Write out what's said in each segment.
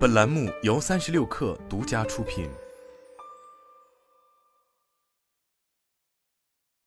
本栏目由三十六氪独家出品。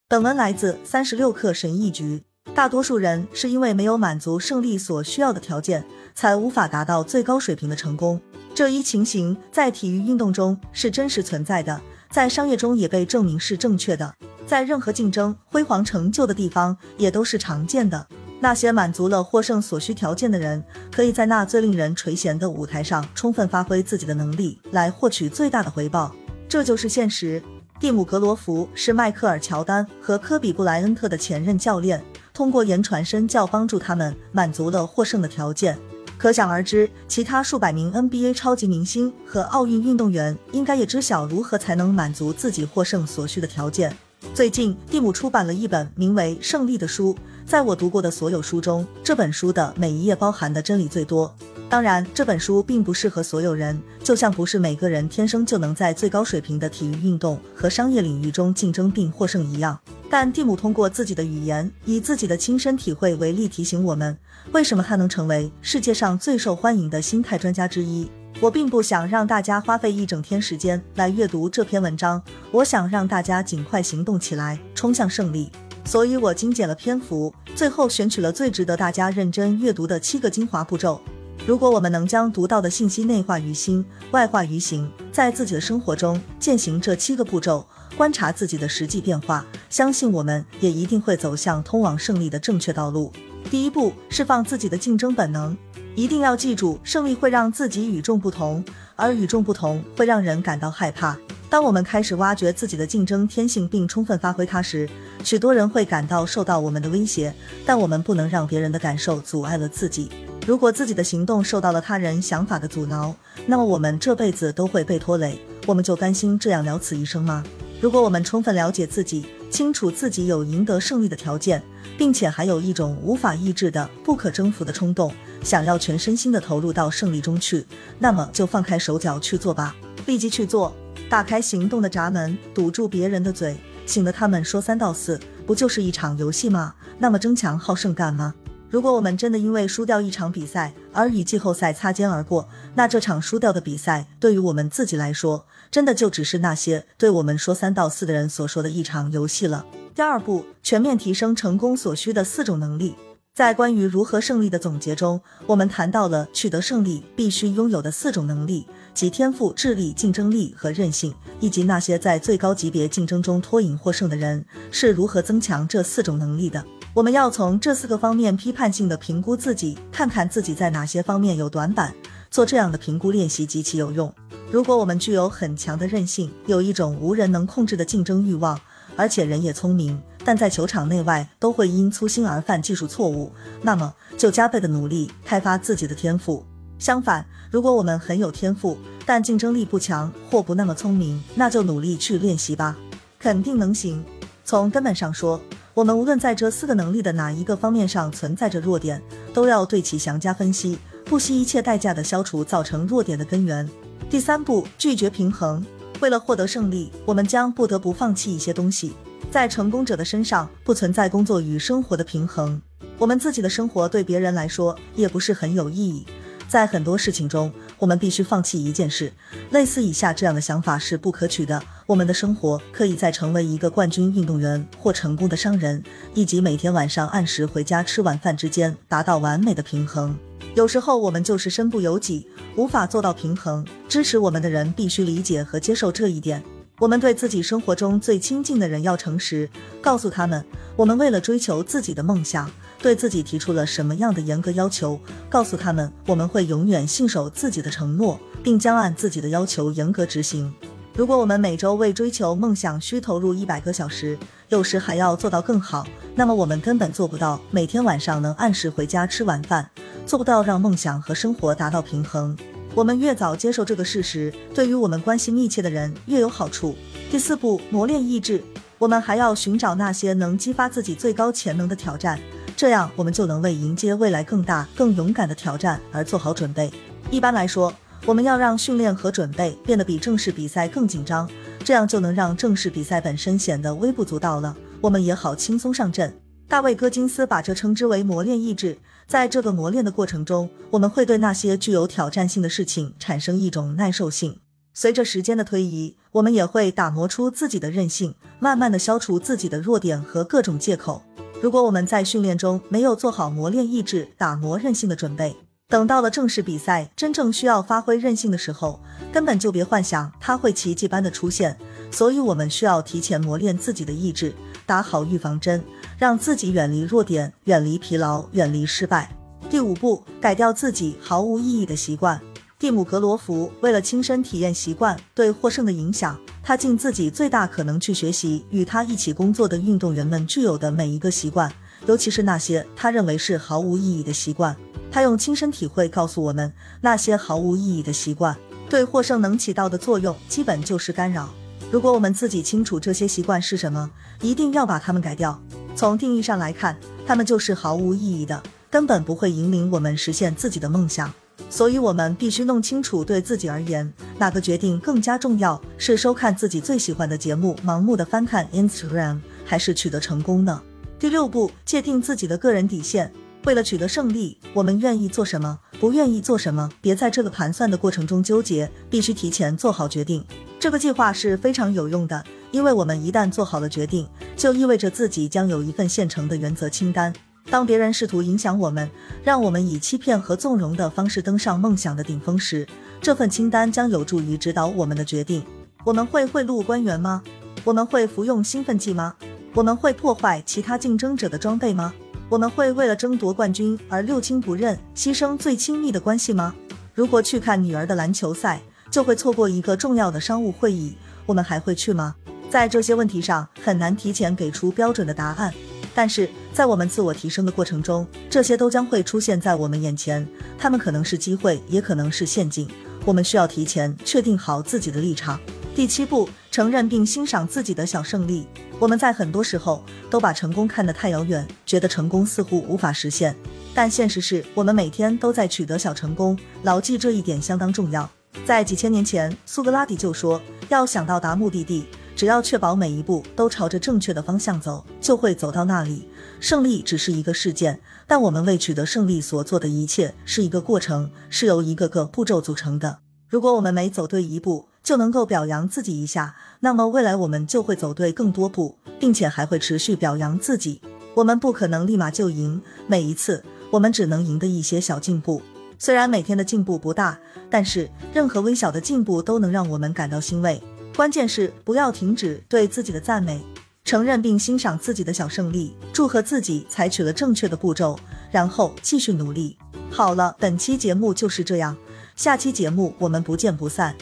本文来自三十六氪神译局。大多数人是因为没有满足胜利所需要的条件，才无法达到最高水平的成功。这一情形在体育运动中是真实存在的，在商业中也被证明是正确的，在任何竞争辉煌成就的地方也都是常见的。那些满足了获胜所需条件的人，可以在那最令人垂涎的舞台上充分发挥自己的能力，来获取最大的回报。这就是现实。蒂姆·格罗弗是迈克尔·乔丹和科比·布莱恩特的前任教练，通过言传身教帮助他们满足了获胜的条件。可想而知，其他数百名 NBA 超级明星和奥运运动员应该也知晓如何才能满足自己获胜所需的条件。最近，蒂姆出版了一本名为《胜利》的书。在我读过的所有书中，这本书的每一页包含的真理最多。当然，这本书并不适合所有人，就像不是每个人天生就能在最高水平的体育运动和商业领域中竞争并获胜一样。但蒂姆通过自己的语言，以自己的亲身体会为例，提醒我们为什么他能成为世界上最受欢迎的心态专家之一。我并不想让大家花费一整天时间来阅读这篇文章，我想让大家尽快行动起来，冲向胜利。所以我精简了篇幅，最后选取了最值得大家认真阅读的七个精华步骤。如果我们能将读到的信息内化于心，外化于行，在自己的生活中践行这七个步骤，观察自己的实际变化，相信我们也一定会走向通往胜利的正确道路。第一步，释放自己的竞争本能。一定要记住，胜利会让自己与众不同，而与众不同会让人感到害怕。当我们开始挖掘自己的竞争天性并充分发挥它时，许多人会感到受到我们的威胁。但我们不能让别人的感受阻碍了自己。如果自己的行动受到了他人想法的阻挠，那么我们这辈子都会被拖累。我们就甘心这样了此一生吗？如果我们充分了解自己，清楚自己有赢得胜利的条件，并且还有一种无法抑制的不可征服的冲动，想要全身心的投入到胜利中去，那么就放开手脚去做吧，立即去做。打开行动的闸门，堵住别人的嘴，醒得他们说三道四，不就是一场游戏吗？那么争强好胜干嘛？如果我们真的因为输掉一场比赛而与季后赛擦肩而过，那这场输掉的比赛对于我们自己来说，真的就只是那些对我们说三道四的人所说的一场游戏了。第二步，全面提升成功所需的四种能力。在关于如何胜利的总结中，我们谈到了取得胜利必须拥有的四种能力，即天赋、智力、竞争力和韧性，以及那些在最高级别竞争中脱颖获胜的人是如何增强这四种能力的。我们要从这四个方面批判性的评估自己，看看自己在哪些方面有短板。做这样的评估练习极其有用。如果我们具有很强的韧性，有一种无人能控制的竞争欲望，而且人也聪明。但在球场内外都会因粗心而犯技术错误，那么就加倍的努力开发自己的天赋。相反，如果我们很有天赋，但竞争力不强或不那么聪明，那就努力去练习吧，肯定能行。从根本上说，我们无论在这四个能力的哪一个方面上存在着弱点，都要对其详加分析，不惜一切代价的消除造成弱点的根源。第三步，拒绝平衡。为了获得胜利，我们将不得不放弃一些东西。在成功者的身上不存在工作与生活的平衡，我们自己的生活对别人来说也不是很有意义。在很多事情中，我们必须放弃一件事。类似以下这样的想法是不可取的：我们的生活可以在成为一个冠军运动员或成功的商人，以及每天晚上按时回家吃晚饭之间达到完美的平衡。有时候我们就是身不由己，无法做到平衡。支持我们的人必须理解和接受这一点。我们对自己生活中最亲近的人要诚实，告诉他们我们为了追求自己的梦想，对自己提出了什么样的严格要求。告诉他们我们会永远信守自己的承诺，并将按自己的要求严格执行。如果我们每周为追求梦想需投入一百个小时，有时还要做到更好，那么我们根本做不到每天晚上能按时回家吃晚饭，做不到让梦想和生活达到平衡。我们越早接受这个事实，对于我们关系密切的人越有好处。第四步，磨练意志。我们还要寻找那些能激发自己最高潜能的挑战，这样我们就能为迎接未来更大、更勇敢的挑战而做好准备。一般来说，我们要让训练和准备变得比正式比赛更紧张，这样就能让正式比赛本身显得微不足道了，我们也好轻松上阵。大卫·戈金斯把这称之为磨练意志。在这个磨练的过程中，我们会对那些具有挑战性的事情产生一种耐受性。随着时间的推移，我们也会打磨出自己的韧性，慢慢的消除自己的弱点和各种借口。如果我们在训练中没有做好磨练意志、打磨韧性的准备，等到了正式比赛，真正需要发挥韧性的时候，根本就别幻想它会奇迹般的出现。所以，我们需要提前磨练自己的意志，打好预防针，让自己远离弱点，远离疲劳，远离失败。第五步，改掉自己毫无意义的习惯。蒂姆·格罗弗为了亲身体验习惯对获胜的影响，他尽自己最大可能去学习与他一起工作的运动员们具有的每一个习惯，尤其是那些他认为是毫无意义的习惯。他用亲身体会告诉我们，那些毫无意义的习惯对获胜能起到的作用，基本就是干扰。如果我们自己清楚这些习惯是什么，一定要把它们改掉。从定义上来看，他们就是毫无意义的，根本不会引领我们实现自己的梦想。所以，我们必须弄清楚，对自己而言，哪个决定更加重要：是收看自己最喜欢的节目，盲目的翻看 Instagram，还是取得成功呢？第六步，界定自己的个人底线。为了取得胜利，我们愿意做什么，不愿意做什么？别在这个盘算的过程中纠结，必须提前做好决定。这个计划是非常有用的，因为我们一旦做好了决定，就意味着自己将有一份现成的原则清单。当别人试图影响我们，让我们以欺骗和纵容的方式登上梦想的顶峰时，这份清单将有助于指导我们的决定。我们会贿赂官员吗？我们会服用兴奋剂吗？我们会破坏其他竞争者的装备吗？我们会为了争夺冠军而六亲不认，牺牲最亲密的关系吗？如果去看女儿的篮球赛，就会错过一个重要的商务会议，我们还会去吗？在这些问题上，很难提前给出标准的答案。但是在我们自我提升的过程中，这些都将会出现在我们眼前。他们可能是机会，也可能是陷阱。我们需要提前确定好自己的立场。第七步，承认并欣赏自己的小胜利。我们在很多时候都把成功看得太遥远，觉得成功似乎无法实现。但现实是我们每天都在取得小成功，牢记这一点相当重要。在几千年前，苏格拉底就说：“要想到达目的地，只要确保每一步都朝着正确的方向走，就会走到那里。胜利只是一个事件，但我们为取得胜利所做的一切是一个过程，是由一个个步骤组成的。如果我们每走对一步，就能够表扬自己一下，那么未来我们就会走对更多步，并且还会持续表扬自己。我们不可能立马就赢，每一次我们只能赢得一些小进步。虽然每天的进步不大，但是任何微小的进步都能让我们感到欣慰。关键是不要停止对自己的赞美，承认并欣赏自己的小胜利，祝贺自己采取了正确的步骤，然后继续努力。好了，本期节目就是这样。下期节目我们不见不散。